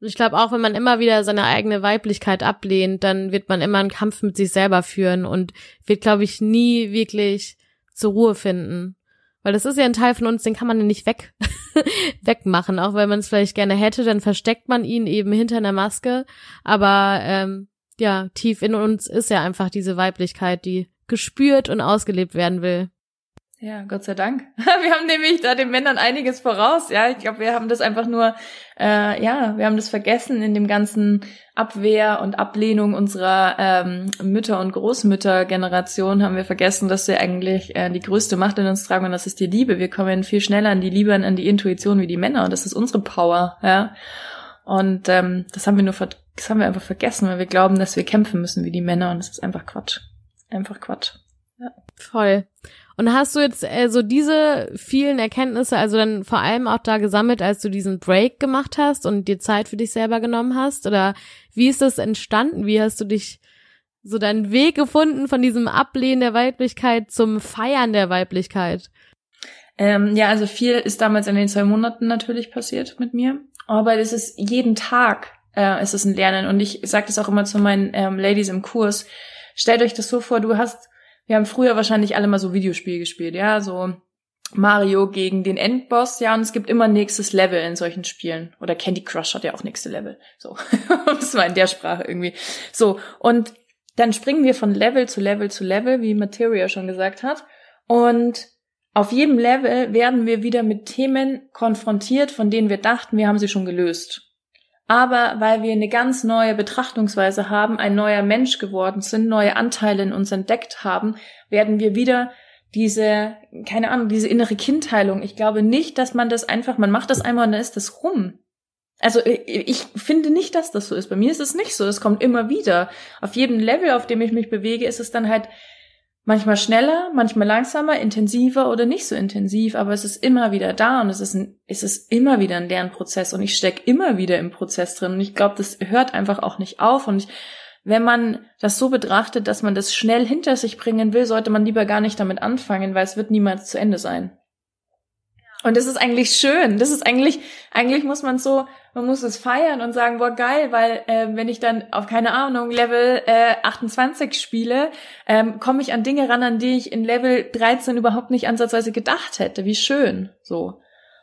Und ich glaube auch, wenn man immer wieder seine eigene Weiblichkeit ablehnt, dann wird man immer einen Kampf mit sich selber führen und wird, glaube ich, nie wirklich zur Ruhe finden. Weil das ist ja ein Teil von uns, den kann man ja nicht weg, wegmachen. Auch wenn man es vielleicht gerne hätte, dann versteckt man ihn eben hinter einer Maske. Aber ähm, ja, tief in uns ist ja einfach diese Weiblichkeit, die gespürt und ausgelebt werden will. Ja, Gott sei Dank. Wir haben nämlich da den Männern einiges voraus. Ja, ich glaube, wir haben das einfach nur, äh, ja, wir haben das vergessen in dem ganzen Abwehr und Ablehnung unserer ähm, Mütter- und Großmüttergeneration haben wir vergessen, dass wir eigentlich äh, die größte Macht in uns tragen und das ist die Liebe. Wir kommen viel schneller an die Liebe und an die Intuition wie die Männer und das ist unsere Power. Ja, und ähm, das haben wir nur, das haben wir einfach vergessen, weil wir glauben, dass wir kämpfen müssen wie die Männer und das ist einfach Quatsch. Einfach Quatsch. Ja. Voll. Und hast du jetzt äh, so diese vielen Erkenntnisse, also dann vor allem auch da gesammelt, als du diesen Break gemacht hast und dir Zeit für dich selber genommen hast? Oder wie ist das entstanden? Wie hast du dich so deinen Weg gefunden von diesem Ablehnen der Weiblichkeit zum Feiern der Weiblichkeit? Ähm, ja, also viel ist damals in den zwei Monaten natürlich passiert mit mir. Aber es ist jeden Tag äh, ist es ein Lernen. Und ich sage das auch immer zu meinen ähm, Ladies im Kurs. Stellt euch das so vor, du hast wir haben früher wahrscheinlich alle mal so Videospiel gespielt, ja, so Mario gegen den Endboss, ja, und es gibt immer nächstes Level in solchen Spielen. Oder Candy Crush hat ja auch nächste Level. So, das war in der Sprache irgendwie. So, und dann springen wir von Level zu Level zu Level, wie Materia schon gesagt hat. Und auf jedem Level werden wir wieder mit Themen konfrontiert, von denen wir dachten, wir haben sie schon gelöst. Aber weil wir eine ganz neue Betrachtungsweise haben, ein neuer Mensch geworden sind, neue Anteile in uns entdeckt haben, werden wir wieder diese, keine Ahnung, diese innere Kindheilung. Ich glaube nicht, dass man das einfach, man macht das einmal und dann ist das rum. Also ich finde nicht, dass das so ist. Bei mir ist es nicht so. Es kommt immer wieder. Auf jedem Level, auf dem ich mich bewege, ist es dann halt manchmal schneller, manchmal langsamer, intensiver oder nicht so intensiv, aber es ist immer wieder da und es ist, ein, es ist immer wieder ein Lernprozess und ich stecke immer wieder im Prozess drin und ich glaube, das hört einfach auch nicht auf und ich, wenn man das so betrachtet, dass man das schnell hinter sich bringen will, sollte man lieber gar nicht damit anfangen, weil es wird niemals zu Ende sein. Und das ist eigentlich schön. Das ist eigentlich, eigentlich muss man so, man muss es feiern und sagen, boah, geil, weil äh, wenn ich dann auf keine Ahnung Level äh, 28 spiele, ähm, komme ich an Dinge ran, an die ich in Level 13 überhaupt nicht ansatzweise gedacht hätte. Wie schön, so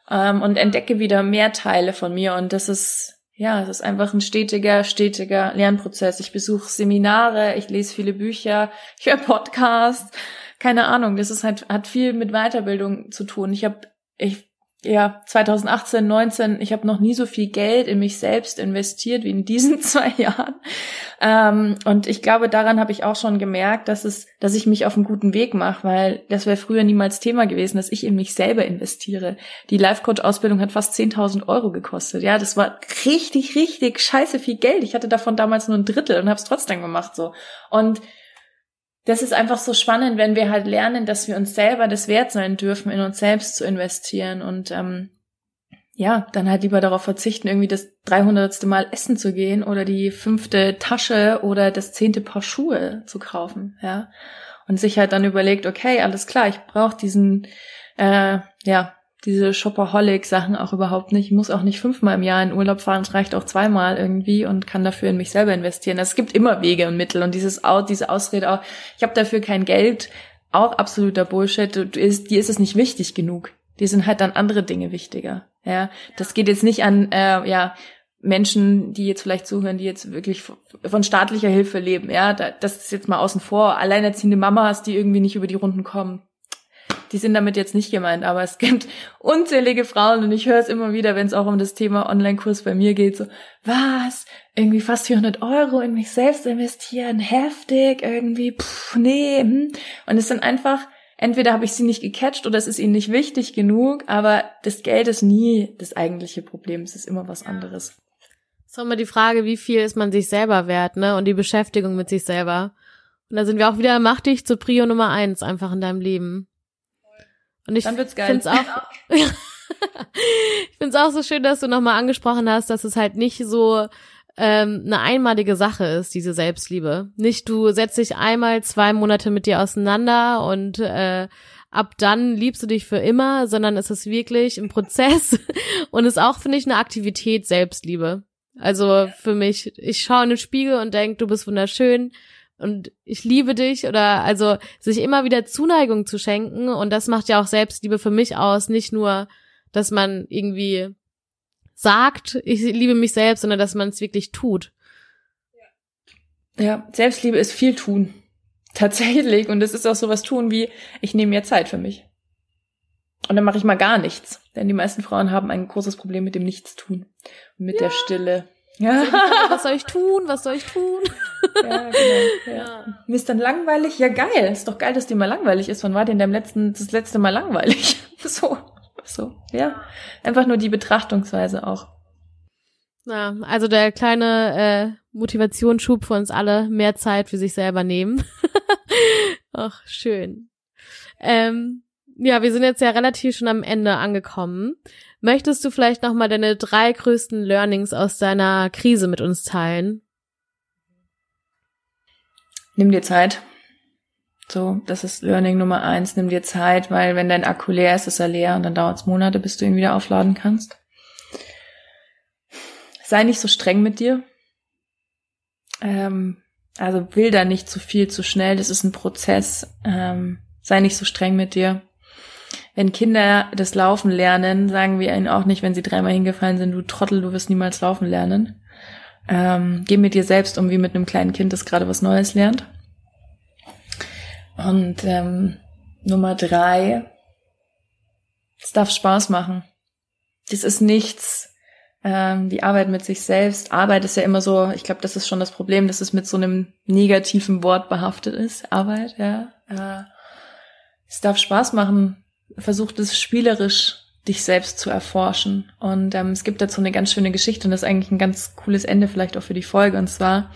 ähm, und entdecke wieder mehr Teile von mir. Und das ist ja, es ist einfach ein stetiger, stetiger Lernprozess. Ich besuche Seminare, ich lese viele Bücher, ich höre Podcasts, keine Ahnung. Das ist halt hat viel mit Weiterbildung zu tun. Ich habe ich ja 2018, 19, ich habe noch nie so viel Geld in mich selbst investiert wie in diesen zwei Jahren. Ähm, und ich glaube, daran habe ich auch schon gemerkt, dass es, dass ich mich auf einen guten Weg mache, weil das wäre früher niemals Thema gewesen, dass ich in mich selber investiere. Die Life-Coach-Ausbildung hat fast 10.000 Euro gekostet. Ja, das war richtig, richtig scheiße viel Geld. Ich hatte davon damals nur ein Drittel und habe es trotzdem gemacht so. Und das ist einfach so spannend, wenn wir halt lernen, dass wir uns selber das wert sein dürfen, in uns selbst zu investieren und ähm, ja, dann halt lieber darauf verzichten, irgendwie das 300. Mal essen zu gehen oder die fünfte Tasche oder das zehnte Paar Schuhe zu kaufen, ja. Und sich halt dann überlegt, okay, alles klar, ich brauche diesen, äh, ja, diese Shopaholic-Sachen auch überhaupt nicht. Ich muss auch nicht fünfmal im Jahr in Urlaub fahren, es reicht auch zweimal irgendwie und kann dafür in mich selber investieren. Es gibt immer Wege und Mittel und dieses Out, diese Ausrede auch, ich habe dafür kein Geld, auch absoluter Bullshit. Du, ist, dir ist es nicht wichtig genug. Die sind halt dann andere Dinge wichtiger. Ja, das geht jetzt nicht an äh, ja Menschen, die jetzt vielleicht zuhören, die jetzt wirklich von staatlicher Hilfe leben. Ja, das ist jetzt mal außen vor. Alleinerziehende Mamas, die irgendwie nicht über die Runden kommen die sind damit jetzt nicht gemeint, aber es gibt unzählige Frauen und ich höre es immer wieder, wenn es auch um das Thema Online-Kurs bei mir geht, so, was? Irgendwie fast 400 Euro in mich selbst investieren, heftig, irgendwie, pff, nee, hm. Und es sind einfach, entweder habe ich sie nicht gecatcht oder es ist ihnen nicht wichtig genug, aber das Geld ist nie das eigentliche Problem, es ist immer was anderes. Es ist immer die Frage, wie viel ist man sich selber wert, ne? Und die Beschäftigung mit sich selber. Und da sind wir auch wieder, mach dich zur Prio Nummer eins einfach in deinem Leben. Und ich finde es auch, ich finde es auch so schön, dass du nochmal angesprochen hast, dass es halt nicht so ähm, eine einmalige Sache ist, diese Selbstliebe. Nicht du setzt dich einmal zwei Monate mit dir auseinander und äh, ab dann liebst du dich für immer, sondern es ist wirklich ein Prozess und ist auch, finde ich, eine Aktivität Selbstliebe. Also für mich, ich schaue in den Spiegel und denk, du bist wunderschön, und ich liebe dich oder also sich immer wieder Zuneigung zu schenken und das macht ja auch Selbstliebe für mich aus, nicht nur, dass man irgendwie sagt, ich liebe mich selbst, sondern dass man es wirklich tut. Ja, Selbstliebe ist viel tun. Tatsächlich. Und es ist auch sowas tun wie, ich nehme mir Zeit für mich. Und dann mache ich mal gar nichts. Denn die meisten Frauen haben ein großes Problem mit dem Nichtstun. Und mit ja. der Stille. Ja. Was soll ich tun? Was soll ich tun? Ja, genau. Ja. ja. Mir ist dann langweilig. Ja, geil. Ist doch geil, dass dir mal langweilig ist. Wann war denn deinem letzten, das letzte Mal langweilig? So, so, ja. Einfach nur die Betrachtungsweise auch. Ja, also der kleine äh, Motivationsschub für uns alle, mehr Zeit für sich selber nehmen. Ach, schön. Ähm, ja, wir sind jetzt ja relativ schon am Ende angekommen. Möchtest du vielleicht nochmal deine drei größten Learnings aus deiner Krise mit uns teilen? Nimm dir Zeit. So, das ist Learning Nummer eins. Nimm dir Zeit, weil wenn dein Akku leer ist, ist er leer und dann dauert es Monate, bis du ihn wieder aufladen kannst. Sei nicht so streng mit dir. Ähm, also will da nicht zu viel, zu schnell. Das ist ein Prozess. Ähm, sei nicht so streng mit dir wenn Kinder das Laufen lernen, sagen wir ihnen auch nicht, wenn sie dreimal hingefallen sind, du Trottel, du wirst niemals laufen lernen. Ähm, geh mit dir selbst um wie mit einem kleinen Kind, das gerade was Neues lernt. Und ähm, Nummer drei, es darf Spaß machen. Das ist nichts, ähm, die Arbeit mit sich selbst. Arbeit ist ja immer so, ich glaube, das ist schon das Problem, dass es mit so einem negativen Wort behaftet ist. Arbeit, ja. Äh, es darf Spaß machen. Versucht es spielerisch dich selbst zu erforschen. Und ähm, es gibt dazu eine ganz schöne Geschichte und das ist eigentlich ein ganz cooles Ende vielleicht auch für die Folge. Und zwar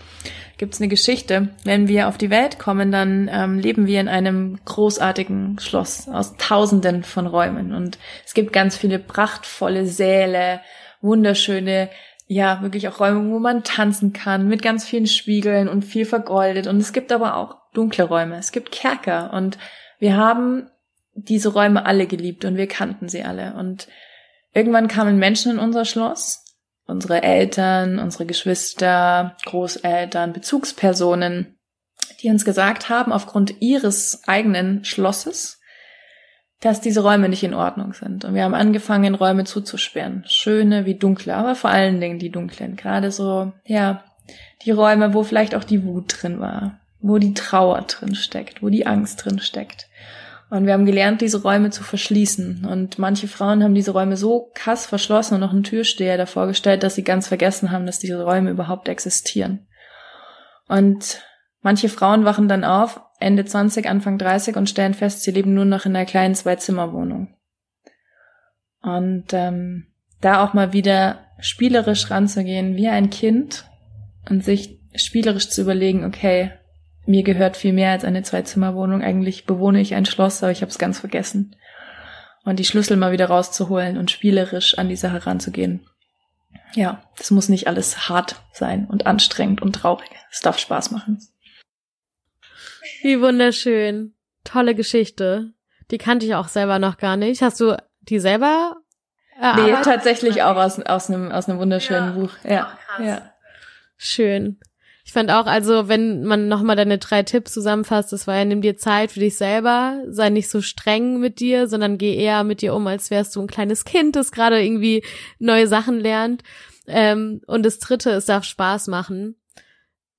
gibt es eine Geschichte. Wenn wir auf die Welt kommen, dann ähm, leben wir in einem großartigen Schloss aus Tausenden von Räumen. Und es gibt ganz viele prachtvolle Säle, wunderschöne, ja, wirklich auch Räume, wo man tanzen kann, mit ganz vielen Spiegeln und viel vergoldet. Und es gibt aber auch dunkle Räume. Es gibt Kerker. Und wir haben diese Räume alle geliebt und wir kannten sie alle. Und irgendwann kamen Menschen in unser Schloss, unsere Eltern, unsere Geschwister, Großeltern, Bezugspersonen, die uns gesagt haben, aufgrund ihres eigenen Schlosses, dass diese Räume nicht in Ordnung sind. Und wir haben angefangen, Räume zuzusperren. Schöne wie dunkle, aber vor allen Dingen die dunklen. Gerade so, ja, die Räume, wo vielleicht auch die Wut drin war, wo die Trauer drin steckt, wo die Angst drin steckt. Und wir haben gelernt, diese Räume zu verschließen. Und manche Frauen haben diese Räume so krass verschlossen und noch einen Türsteher davor gestellt, dass sie ganz vergessen haben, dass diese Räume überhaupt existieren. Und manche Frauen wachen dann auf, Ende 20, Anfang 30 und stellen fest, sie leben nur noch in einer kleinen Zwei-Zimmer-Wohnung. Und ähm, da auch mal wieder spielerisch ranzugehen, wie ein Kind und sich spielerisch zu überlegen, okay, mir gehört viel mehr als eine Zwei-Zimmer-Wohnung. Eigentlich bewohne ich ein Schloss, aber ich habe es ganz vergessen. Und die Schlüssel mal wieder rauszuholen und spielerisch an die Sache ranzugehen. Ja, das muss nicht alles hart sein und anstrengend und traurig. Es darf Spaß machen. Wie wunderschön. Tolle Geschichte. Die kannte ich auch selber noch gar nicht. Hast du die selber erarbeitet? Nee, tatsächlich auch aus, aus, einem, aus einem wunderschönen ja. Buch. Ja, oh, ja. Schön. Ich fand auch, also wenn man nochmal deine drei Tipps zusammenfasst, das war ja, nimm dir Zeit für dich selber, sei nicht so streng mit dir, sondern geh eher mit dir um, als wärst du ein kleines Kind, das gerade irgendwie neue Sachen lernt. Ähm, und das dritte, es darf Spaß machen.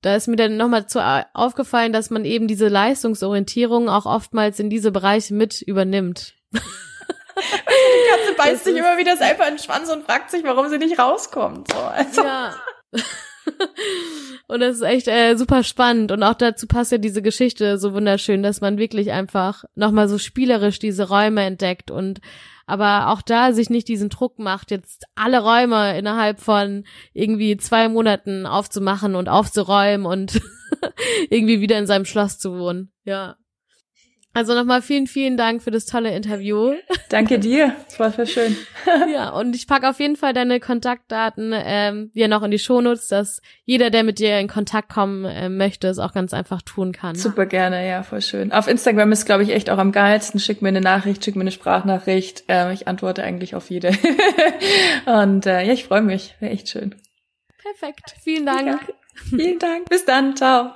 Da ist mir dann nochmal zu aufgefallen, dass man eben diese Leistungsorientierung auch oftmals in diese Bereiche mit übernimmt. die Katze beißt sich immer wieder selber in den Schwanz und fragt sich, warum sie nicht rauskommt. So, also. Ja. und das ist echt äh, super spannend. Und auch dazu passt ja diese Geschichte so wunderschön, dass man wirklich einfach nochmal so spielerisch diese Räume entdeckt und aber auch da sich nicht diesen Druck macht, jetzt alle Räume innerhalb von irgendwie zwei Monaten aufzumachen und aufzuräumen und irgendwie wieder in seinem Schloss zu wohnen. Ja. Also nochmal vielen, vielen Dank für das tolle Interview. Danke dir, es war sehr schön. ja, und ich packe auf jeden Fall deine Kontaktdaten ähm, wieder noch in die Shownotes, dass jeder, der mit dir in Kontakt kommen äh, möchte, es auch ganz einfach tun kann. Super gerne, ja, voll schön. Auf Instagram ist, glaube ich, echt auch am geilsten. Schick mir eine Nachricht, schick mir eine Sprachnachricht. Ähm, ich antworte eigentlich auf jede. und äh, ja, ich freue mich. Wäre echt schön. Perfekt. Vielen Dank. Ja, vielen Dank. Bis dann. Ciao.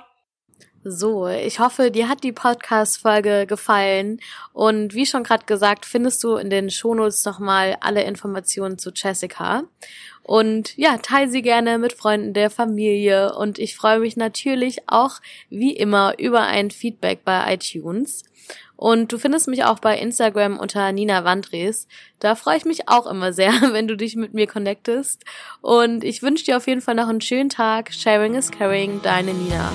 So, ich hoffe, dir hat die Podcast-Folge gefallen. Und wie schon gerade gesagt, findest du in den Shownotes nochmal alle Informationen zu Jessica. Und ja, teile sie gerne mit Freunden der Familie. Und ich freue mich natürlich auch, wie immer, über ein Feedback bei iTunes. Und du findest mich auch bei Instagram unter Nina Wandres. Da freue ich mich auch immer sehr, wenn du dich mit mir connectest. Und ich wünsche dir auf jeden Fall noch einen schönen Tag. Sharing is caring, deine Nina.